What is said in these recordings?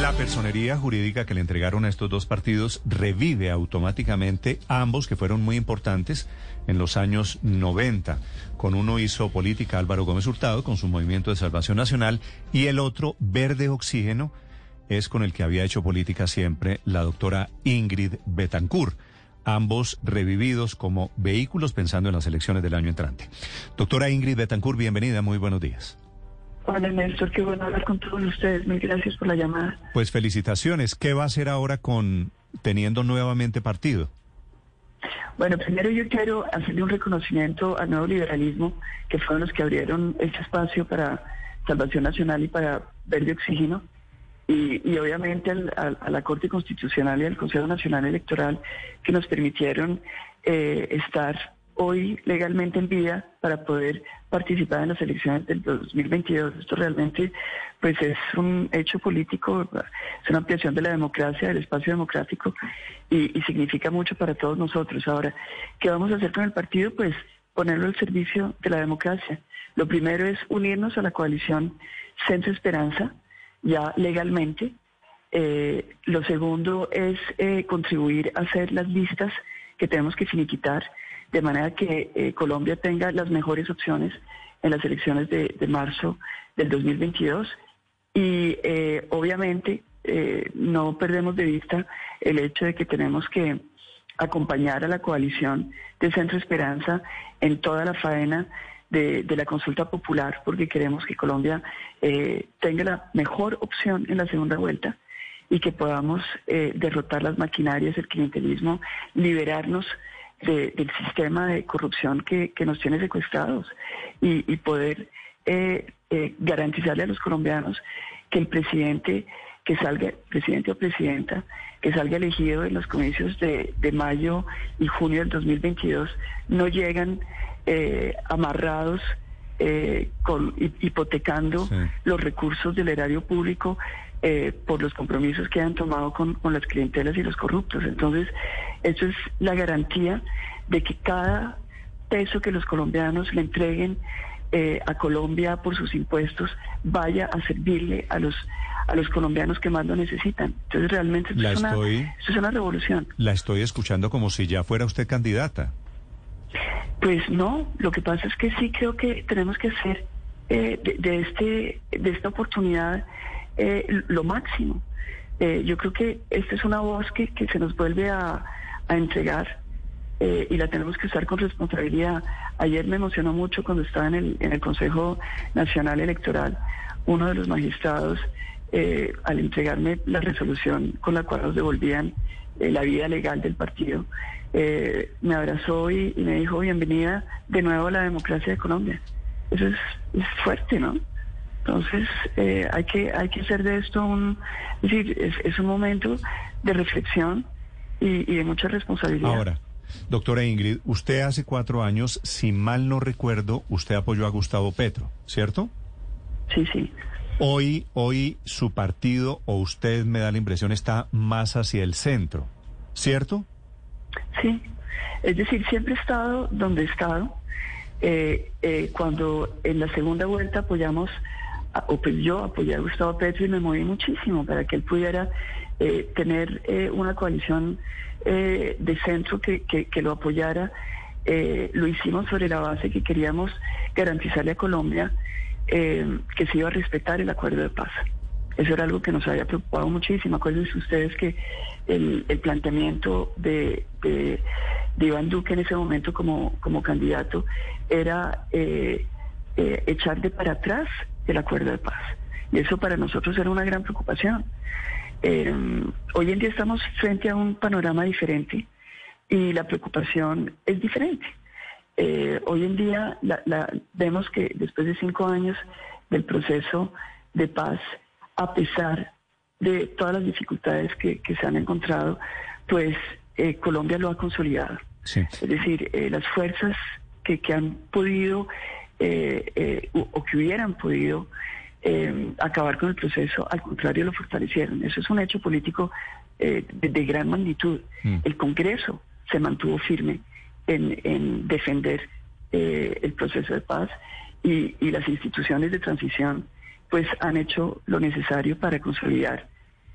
La personería jurídica que le entregaron a estos dos partidos revive automáticamente ambos que fueron muy importantes en los años 90. Con uno hizo política Álvaro Gómez Hurtado con su movimiento de salvación nacional y el otro, Verde Oxígeno, es con el que había hecho política siempre la doctora Ingrid Betancourt. Ambos revividos como vehículos pensando en las elecciones del año entrante. Doctora Ingrid Betancourt, bienvenida, muy buenos días. Hola Néstor, qué bueno hablar con todos ustedes. Mil gracias por la llamada. Pues felicitaciones. ¿Qué va a hacer ahora con teniendo nuevamente partido? Bueno, primero yo quiero hacerle un reconocimiento al nuevo liberalismo, que fueron los que abrieron este espacio para Salvación Nacional y para Verde Oxígeno, y, obviamente a la Corte Constitucional y al Consejo Nacional Electoral, que nos permitieron eh, estar hoy legalmente en vida para poder participar en las elecciones del 2022. Esto realmente pues es un hecho político, es una ampliación de la democracia, del espacio democrático y, significa mucho para todos nosotros. Ahora, ¿qué vamos a hacer con el partido? Pues ponerlo al servicio de la democracia. Lo primero es unirnos a la coalición Centro Esperanza, ya legalmente. Eh, lo segundo es eh, contribuir a hacer las listas que tenemos que finiquitar de manera que eh, Colombia tenga las mejores opciones en las elecciones de, marzo del 2022 y eh, obviamente eh, no perdemos de vista el hecho de que tenemos que acompañar a la coalición de Centro Esperanza en toda la faena de, la consulta popular porque queremos que Colombia tenga la mejor opción en la segunda vuelta y que podamos derrotar las maquinarias, el clientelismo, liberarnos del sistema de corrupción que, nos tiene secuestrados y, poder eh, eh, garantizarle a los colombianos que el presidente que salga, presidente o presidenta, que salga elegido en los comicios de, mayo y junio del 2022, no llegan eh, amarrados, con, hipotecando los recursos del erario público por los compromisos que han tomado con, con las clientelas y los corruptos. Entonces, eso es la garantía de que cada peso que los colombianos le entreguen eh, a Colombia por sus impuestos vaya a servirle a los a los colombianos que más lo necesitan. Entonces realmente esto, es, una, es una revolución. La estoy escuchando como si ya fuera usted candidata. Pues no, lo que pasa es que sí creo que tenemos que hacer eh, de, este de esta oportunidad eh, lo máximo. yo creo que esta es una voz que, que se nos vuelve a, entregar eh, y la tenemos que usar con responsabilidad. Ayer me emocionó mucho cuando estaba en el, en el Consejo Nacional Electoral, uno de los magistrados, eh, al entregarme la resolución con la cual nos devolvían eh, la vida legal del partido, me abrazó y, me dijo bienvenida de nuevo a la democracia de Colombia. Eso es, fuerte, ¿no? Entonces hay que hay que hacer de esto un, es decir, es, es un momento de reflexión y, de mucha responsabilidad. Ahora, doctora Ingrid, usted hace cuatro años, si mal no recuerdo, usted apoyó a Gustavo Petro, ¿cierto? Sí, sí. Hoy, hoy su partido o usted me da la impresión está más hacia el centro, ¿cierto? Sí, es decir, siempre he estado donde he estado. Eh, eh, cuando en la segunda vuelta apoyamos, yo apoyé a Gustavo Petro y me moví muchísimo para que él pudiera eh, tener eh, una coalición eh, de centro que, que, lo apoyara. lo hicimos sobre la base que queríamos garantizarle a Colombia que se iba a respetar el acuerdo de paz. Eso era algo que nos había preocupado muchísimo. Acuérdense ustedes que el, el planteamiento de, de, Iván Duque en ese momento como, como candidato era echar de para atrás el acuerdo de paz. Y eso para nosotros era una gran preocupación. Eh, hoy en día estamos frente a un panorama diferente y la preocupación es diferente. Eh, hoy en día vemos que después de cinco años del proceso de paz a pesar de todas las dificultades que, se han encontrado, pues eh, Colombia lo ha consolidado. Es decir, las fuerzas que, que han podido eh, o que hubieran podido acabar con el proceso, al contrario, lo fortalecieron. Eso es un hecho político de, gran magnitud. Mm. El Congreso se mantuvo firme en, en defender el proceso de paz y, y las instituciones de transición pues han hecho lo necesario para consolidar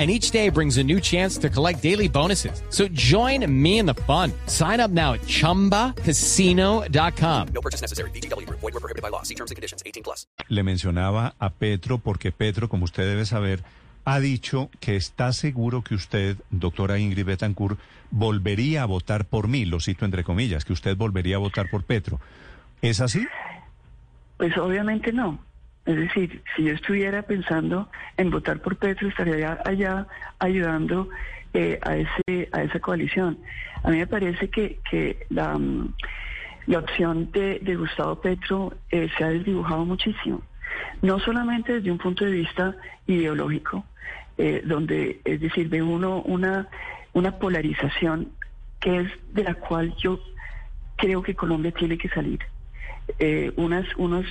and each day brings a new chance to collect daily bonuses. So join me in the fun. Sign up now at ChumbaCasino.com. No purchase necessary. BGW. Void were prohibited by law. See terms and conditions. 18 plus. Le mencionaba a Petro porque Petro, como usted debe saber, ha dicho que está seguro que usted, doctora Ingrid Betancourt, volvería a votar por mí, lo cito entre comillas, que usted volvería a votar por Petro. ¿Es así? Pues obviamente no. Es decir, si yo estuviera pensando en votar por Petro, estaría allá ayudando eh, a, ese, a esa coalición. A mí me parece que, la, mm, la opción de, Gustavo Petro eh, se ha desdibujado muchísimo, no solamente desde un punto de vista ideológico, eh, donde, es decir, ve uno una, una polarización que es de la cual yo creo que Colombia tiene que salir. unas, unos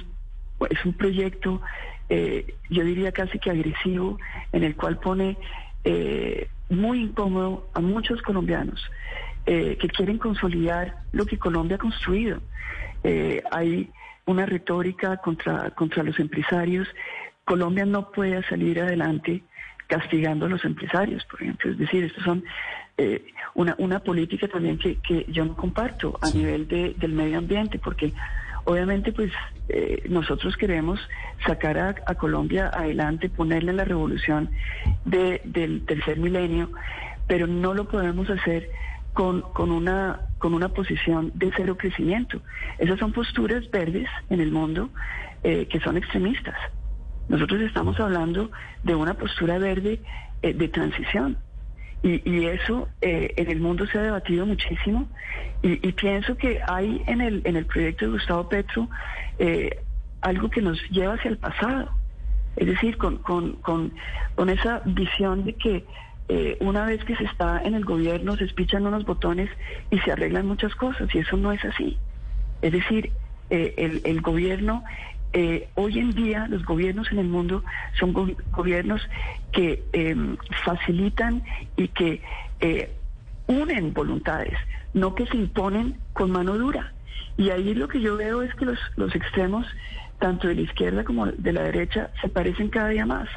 es un proyecto, eh, yo diría casi que agresivo, en el cual pone eh, muy incómodo a muchos colombianos eh, que quieren consolidar lo que Colombia ha construido. hay una retórica contra, contra los empresarios. Colombia no puede salir adelante castigando a los empresarios, por ejemplo. Es decir, estos son una, una política también que, que yo no comparto a nivel de, del medio ambiente, porque Obviamente, pues eh, nosotros queremos sacar a, Colombia adelante, ponerle la revolución del tercer milenio, pero no lo podemos hacer con, con, una, con una posición de cero crecimiento. Esas son posturas verdes en el mundo eh, que son extremistas. Nosotros estamos hablando de una postura verde eh, de transición. Y, eso eh, en el mundo se ha debatido muchísimo y, pienso que hay en el, en el proyecto de Gustavo Petro eh, algo que nos lleva hacia el pasado. Es decir, con, con, con, con esa visión de que eh, una vez que se está en el gobierno se espichan unos botones y se arreglan muchas cosas y eso no es así. Es decir, el, el gobierno eh, hoy en día los gobiernos en el mundo son gobiernos que em, facilitan y que eh, unen voluntades, no que se imponen con mano dura. Y ahí lo que yo veo es que los, los extremos, tanto de la izquierda como de la derecha, se parecen cada día más.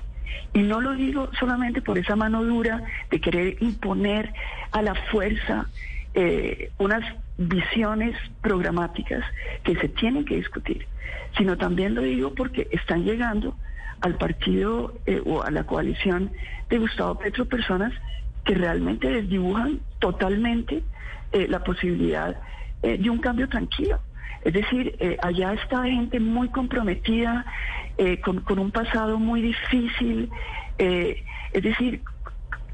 Y no lo digo solamente por esa mano dura de querer imponer a la fuerza eh, unas visiones programáticas que se tienen que discutir, sino también lo digo porque están llegando al partido eh, o a la coalición de Gustavo Petro personas que realmente desdibujan totalmente eh, la posibilidad de un cambio tranquilo. Es decir, allá está gente muy comprometida, con, un pasado muy difícil. es decir,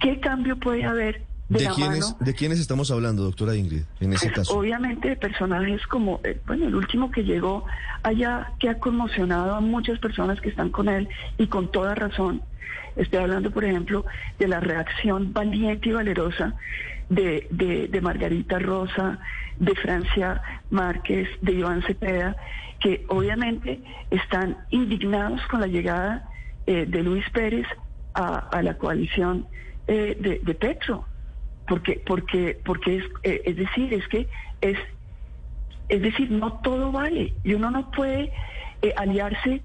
¿qué cambio puede haber ¿De, quiénes, ¿De quiénes estamos hablando, doctora Ingrid, en ese pues, caso? Obviamente de personajes como, eh, bueno, el último que llegó allá, que ha conmocionado a muchas personas que están con él y con toda razón. Estoy hablando, por ejemplo, de la reacción valiente y valerosa de, de, Margarita Rosa, de Francia Márquez, de Iván Cepeda, que obviamente están indignados con la llegada eh, de Luis Pérez a, la coalición eh, de, de Petro porque porque porque es eh, es decir es que es es decir no todo vale. Y uno no puede eh, aliarse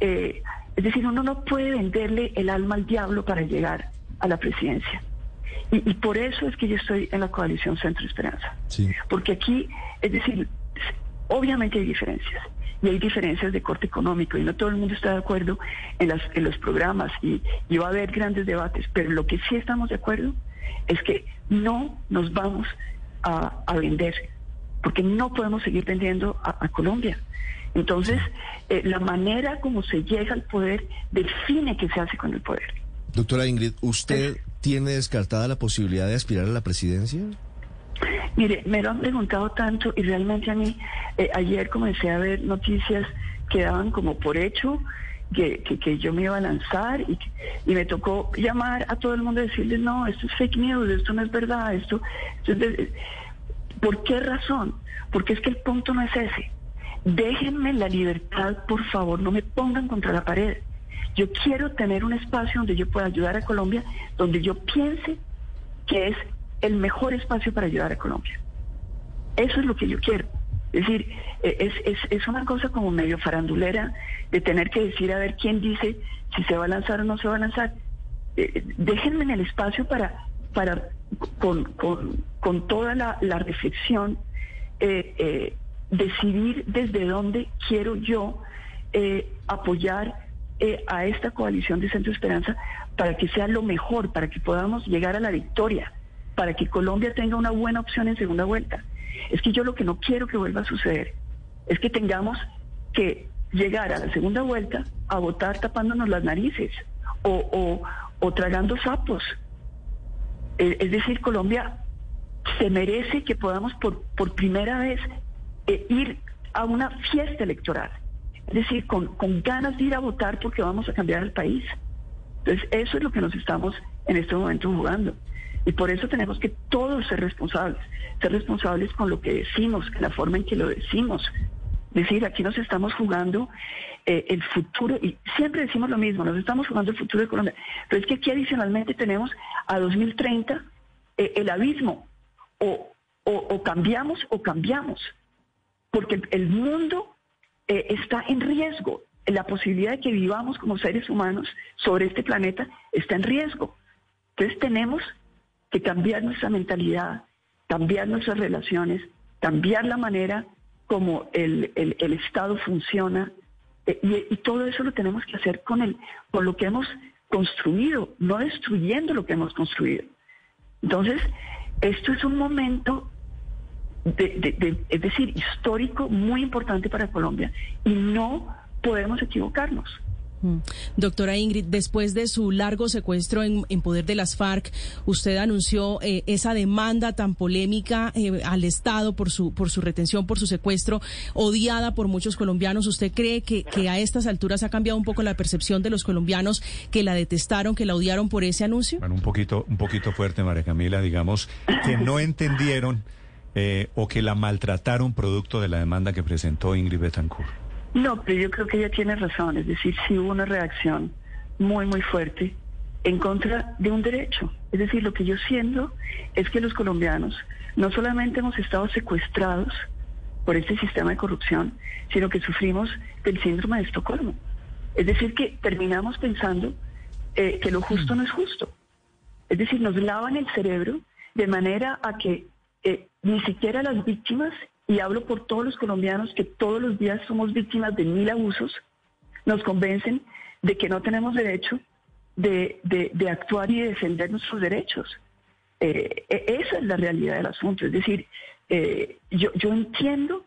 eh, es decir uno no puede venderle el alma al diablo para llegar a la presidencia. Y, por eso es que yo estoy en la coalición Centro Esperanza. Porque aquí es decir obviamente hay diferencias y hay diferencias de corte económico y no todo el mundo está de acuerdo en, las, en los programas y, y va a haber grandes debates, pero lo que sí estamos de acuerdo es que no nos vamos a, a vender, porque no podemos seguir vendiendo a, a Colombia. Entonces, eh, la manera como se llega al poder define qué se hace con el poder. Doctora Ingrid, ¿usted tiene descartada la posibilidad de aspirar a la presidencia? Mire, me lo han preguntado tanto y realmente a mí eh, ayer comencé a ver noticias que daban como por hecho que, que, que yo me iba a lanzar y, y me tocó llamar a todo el mundo y decirles, no, esto es fake news, esto no es verdad, esto, esto ¿Por qué razón? Porque es que el punto no es ese. Déjenme la libertad, por favor, no me pongan contra la pared. Yo quiero tener un espacio donde yo pueda ayudar a Colombia, donde yo piense que es el mejor espacio para ayudar a Colombia. Eso es lo que yo quiero. Es decir, eh, es, es, es una cosa como medio farandulera de tener que decir a ver quién dice si se va a lanzar o no se va a lanzar. Eh, déjenme en el espacio para, para con, con, con toda la, reflexión, eh, eh, decidir desde dónde quiero yo eh, apoyar a esta coalición de Centro Esperanza para que sea lo mejor, para que podamos llegar a la victoria, para que Colombia tenga una buena opción en segunda vuelta. Es que yo lo que no quiero que vuelva a suceder es que tengamos que llegar a la segunda vuelta a votar tapándonos las narices o, tragando sapos. Eh, es decir, Colombia se merece que podamos por, por primera vez eh, ir a una fiesta electoral. Es decir, con, con ganas de ir a votar porque vamos a cambiar el país. Entonces, eso es lo que nos estamos en este momento jugando. Y por eso tenemos que todos ser responsables, ser responsables con lo que decimos, la forma en que lo decimos. Decir, aquí nos estamos jugando eh, el futuro, y siempre decimos lo mismo, nos estamos jugando el futuro de Colombia, pero es que aquí adicionalmente tenemos a 2030 eh, el abismo, o, o, cambiamos o cambiamos, porque el mundo eh, está en riesgo, la posibilidad de que vivamos como seres humanos sobre este planeta está en riesgo. Entonces tenemos que cambiar nuestra mentalidad, cambiar nuestras relaciones, cambiar la manera como el, el- Estado funciona. eh, y, todo eso lo tenemos que hacer con, el, con lo que hemos construido, no destruyendo lo que hemos construido. Entonces, esto es un momento, de- de- es decir, histórico, muy importante para Colombia y no podemos equivocarnos. Mm. Doctora Ingrid, después de su largo secuestro en, en poder de las FARC, usted anunció eh, esa demanda tan polémica eh, al Estado por su, por su retención, por su secuestro, odiada por muchos colombianos. ¿Usted cree que, que a estas alturas ha cambiado un poco la percepción de los colombianos que la detestaron, que la odiaron por ese anuncio? Bueno, un poquito, un poquito fuerte, María Camila, digamos, que no entendieron eh, o que la maltrataron producto de la demanda que presentó Ingrid Betancourt. No, pero yo creo que ella tiene razón, es decir, sí hubo una reacción muy, muy fuerte en contra de un derecho. Es decir, lo que yo siento es que los colombianos no solamente hemos estado secuestrados por este sistema de corrupción, sino que sufrimos del síndrome de Estocolmo. Es decir, que terminamos pensando eh, que lo justo no es justo. Es decir, nos lavan el cerebro de manera a que eh, ni siquiera las víctimas, y hablo por todos los colombianos que todos los días somos víctimas de mil abusos, nos convencen de que no tenemos derecho de, de- actuar y de defender nuestros derechos. Eh, e- esa es la realidad del asunto. Es decir, eh, yo, yo entiendo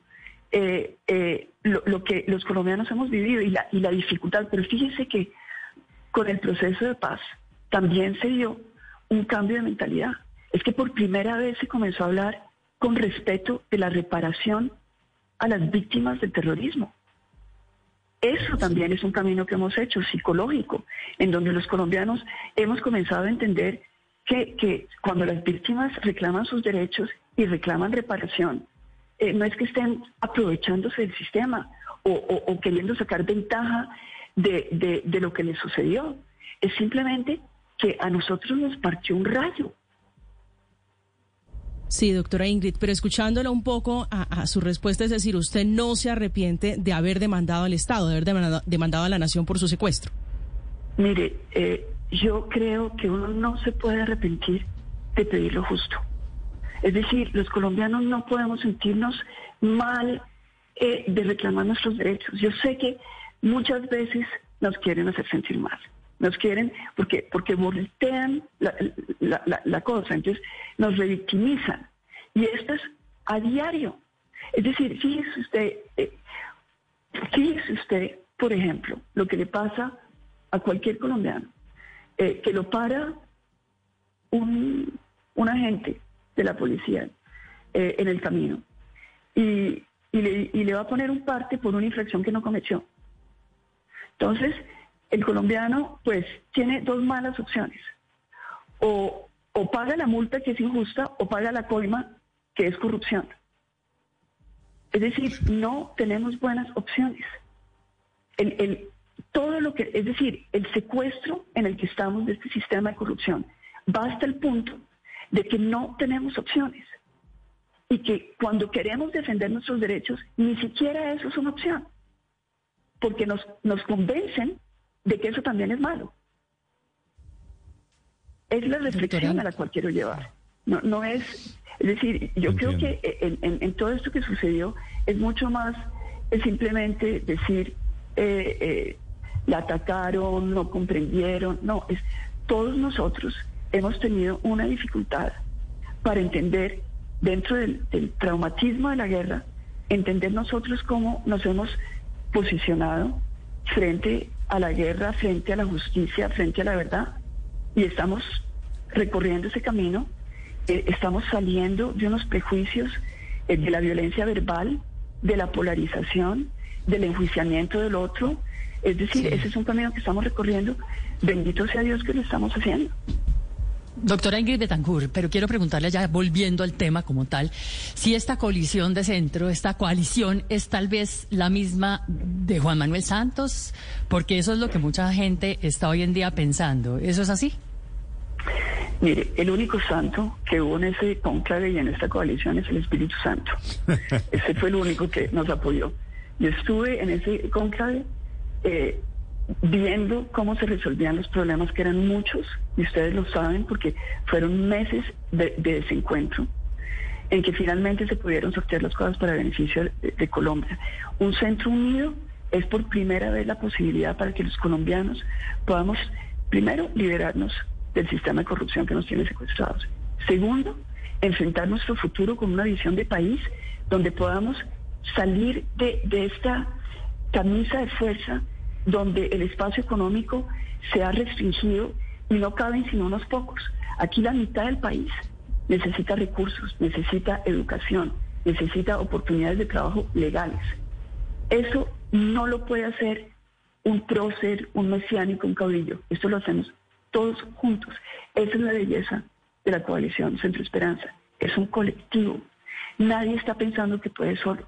eh, eh, lo, lo que los colombianos hemos vivido y la, y la dificultad, pero fíjese que con el proceso de paz también se dio un cambio de mentalidad. Es que por primera vez se comenzó a hablar con respeto de la reparación a las víctimas del terrorismo. Eso también es un camino que hemos hecho, psicológico, en donde los colombianos hemos comenzado a entender que, que cuando las víctimas reclaman sus derechos y reclaman reparación, eh, no es que estén aprovechándose del sistema o, queriendo sacar ventaja de- de lo que les sucedió. Es simplemente que a nosotros nos partió un rayo. Sí, doctora Ingrid, pero escuchándola un poco a, su respuesta, es decir, usted no se arrepiente de haber demandado al Estado, de haber demandado, demandado a la nación por su secuestro. Mire, eh, yo creo que uno no se puede arrepentir de pedir lo justo. Es decir, los colombianos no podemos sentirnos mal eh, de reclamar nuestros derechos. Yo sé que muchas veces nos quieren hacer sentir mal. Nos quieren porque, porque voltean la, la- cosa, entonces nos revictimizan. Y esto es a diario. Es decir, fíjese usted, eh, fíjese usted, por ejemplo, lo que le pasa a cualquier colombiano, eh, que lo para un, un agente de la policía eh, en el camino y, y, le, y le va a poner un parte por una infracción que no cometió. Entonces, el colombiano pues tiene dos malas opciones. O, o paga la multa que es injusta o paga la coima que es corrupción. Es decir, no tenemos buenas opciones. El, el, todo lo que, es decir, el secuestro en el que estamos de este sistema de corrupción va hasta el punto de que no tenemos opciones y que cuando queremos defender nuestros derechos, ni siquiera eso es una opción, porque nos, nos convencen de que eso también es malo. Es la reflexión a la cual quiero llevar. No, no es, es decir, yo creo que en, en, en, todo esto que sucedió es mucho más es simplemente decir, eh, eh, la atacaron, no comprendieron, no, es todos nosotros hemos tenido una dificultad para entender dentro del, del traumatismo de la guerra, entender nosotros cómo nos hemos posicionado frente a la guerra, frente a la justicia, frente a la verdad. Y estamos recorriendo ese camino, eh, estamos saliendo de unos prejuicios eh, de la violencia verbal, de la polarización, del enjuiciamiento del otro. Es decir, ese es un camino que estamos recorriendo. Bendito sea Dios que lo estamos haciendo. Doctora Ingrid Betancourt, pero quiero preguntarle ya, volviendo al tema como tal, si esta coalición de centro, esta coalición es tal vez la misma de Juan Manuel Santos, porque eso es lo que mucha gente está hoy en día pensando. ¿Eso es así? Mire, el único santo que hubo en ese conclave y en esta coalición es el Espíritu Santo. ese fue el único que nos apoyó. Yo estuve en ese conclave eh, viendo cómo se resolvían los problemas, que eran muchos, y ustedes lo saben porque fueron meses de, de desencuentro, en que finalmente se pudieron sortear las cosas para beneficio de, de, Colombia. Un centro unido es por primera vez la posibilidad para que los colombianos podamos, primero, liberarnos del sistema de corrupción que nos tiene secuestrados. Segundo, enfrentar nuestro futuro con una visión de país donde podamos salir de, de esta camisa de fuerza donde el espacio económico se ha restringido y no caben sino unos pocos. Aquí la mitad del país necesita recursos, necesita educación, necesita oportunidades de trabajo legales. Eso no lo puede hacer un prócer, un mesiánico, un caudillo. Esto lo hacemos todos juntos. Esa es la belleza de la coalición Centro Esperanza. Es un colectivo. Nadie está pensando que puede solo.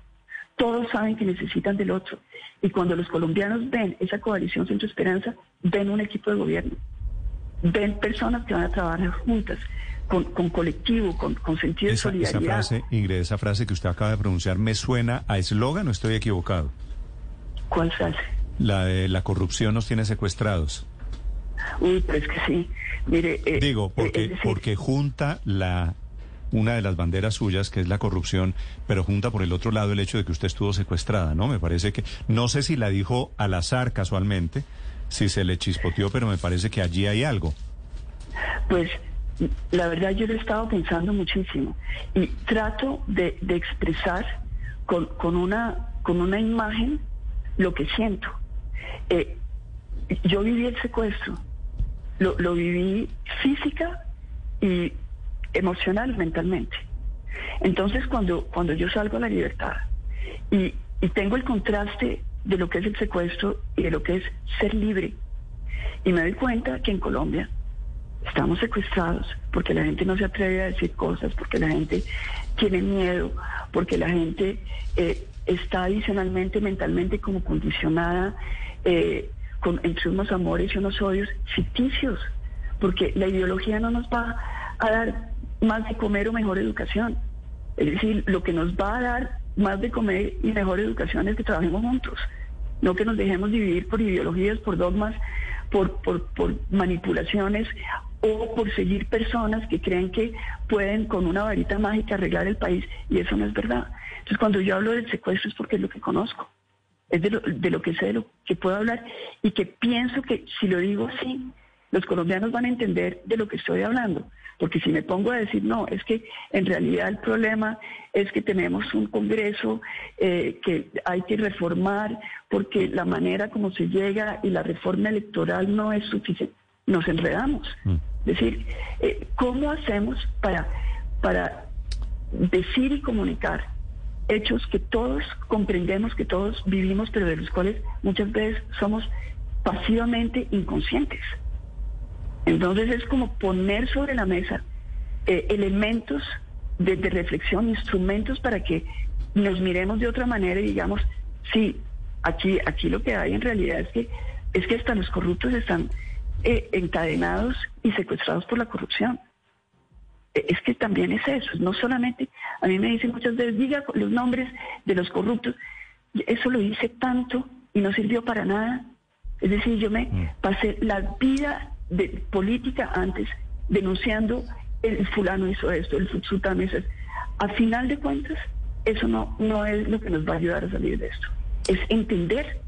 Todos saben que necesitan del otro. Y cuando los colombianos ven esa coalición Centro Esperanza, ven un equipo de gobierno. Ven personas que van a trabajar juntas, con, con colectivo, con, con sentido esa, de solidaridad. Esa frase, Ingrid, esa frase que usted acaba de pronunciar me suena a eslogan o estoy equivocado. ¿Cuál frase? La de la corrupción nos tiene secuestrados. Uy, pues que sí. Mire, eh, digo porque eh, decir, porque junta la una de las banderas suyas que es la corrupción, pero junta por el otro lado el hecho de que usted estuvo secuestrada, ¿no? Me parece que no sé si la dijo al azar casualmente, si se le chispoteó, pero me parece que allí hay algo. Pues la verdad yo lo he estado pensando muchísimo y trato de, expresar con, con, una con una imagen lo que siento. Eh, yo viví el secuestro, lo, lo viví física y emocional, mentalmente. Entonces, cuando, cuando yo salgo a la libertad y, y tengo el contraste de lo que es el secuestro y de lo que es ser libre, y me doy cuenta que en Colombia estamos secuestrados porque la gente no se atreve a decir cosas, porque la gente tiene miedo, porque la gente eh, está adicionalmente mentalmente como condicionada eh, con, entre unos amores y unos odios ficticios, porque la ideología no nos va a dar más de comer o mejor educación. Es decir, lo que nos va a dar más de comer y mejor educación es que trabajemos juntos, no que nos dejemos dividir por ideologías, por dogmas, por, por, por manipulaciones o por seguir personas que creen que pueden con una varita mágica arreglar el país y eso no es verdad. Entonces cuando yo hablo del secuestro es porque es lo que conozco, es de lo, de lo que sé, de lo que puedo hablar y que pienso que si lo digo así, los colombianos van a entender de lo que estoy hablando Porque si me pongo a decir, no, es que en realidad el problema es que tenemos un Congreso eh, que hay que reformar porque la manera como se llega y la reforma electoral no es suficiente, nos enredamos. Mm. Es decir, eh, ¿cómo hacemos para, para decir y comunicar hechos que todos comprendemos, que todos vivimos, pero de los cuales muchas veces somos pasivamente inconscientes? Entonces es como poner sobre la mesa eh, elementos de, de reflexión, instrumentos para que nos miremos de otra manera y digamos, sí, aquí, aquí lo que hay en realidad es que es que hasta los corruptos están eh, encadenados y secuestrados por la corrupción. Eh, Es que también es eso, no solamente, a mí me dicen muchas veces, diga los nombres de los corruptos, eso lo hice tanto y no sirvió para nada. Es decir, yo me pasé la vida de política antes denunciando el fulano hizo esto, el sultano hizo esto. A final de cuentas, eso no, no es lo que nos va a ayudar a salir de esto. Es entender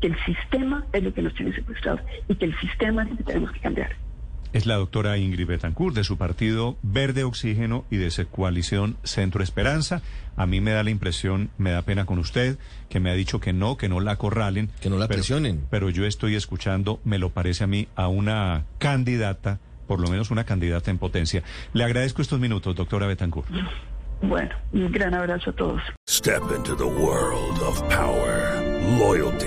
que el sistema es lo que nos tiene secuestrados y que el sistema es lo que tenemos que cambiar. Es la doctora Ingrid Betancourt de su partido Verde Oxígeno y de su coalición Centro Esperanza. A mí me da la impresión, me da pena con usted, que me ha dicho que no, que no la acorralen. Que no la pero- presionen. Pero yo estoy escuchando, me lo parece a mí, a una candidata, por lo menos una candidata en potencia. Le agradezco estos minutos, doctora Betancourt. Bueno, un gran abrazo a todos. Step into the world of power, loyalty,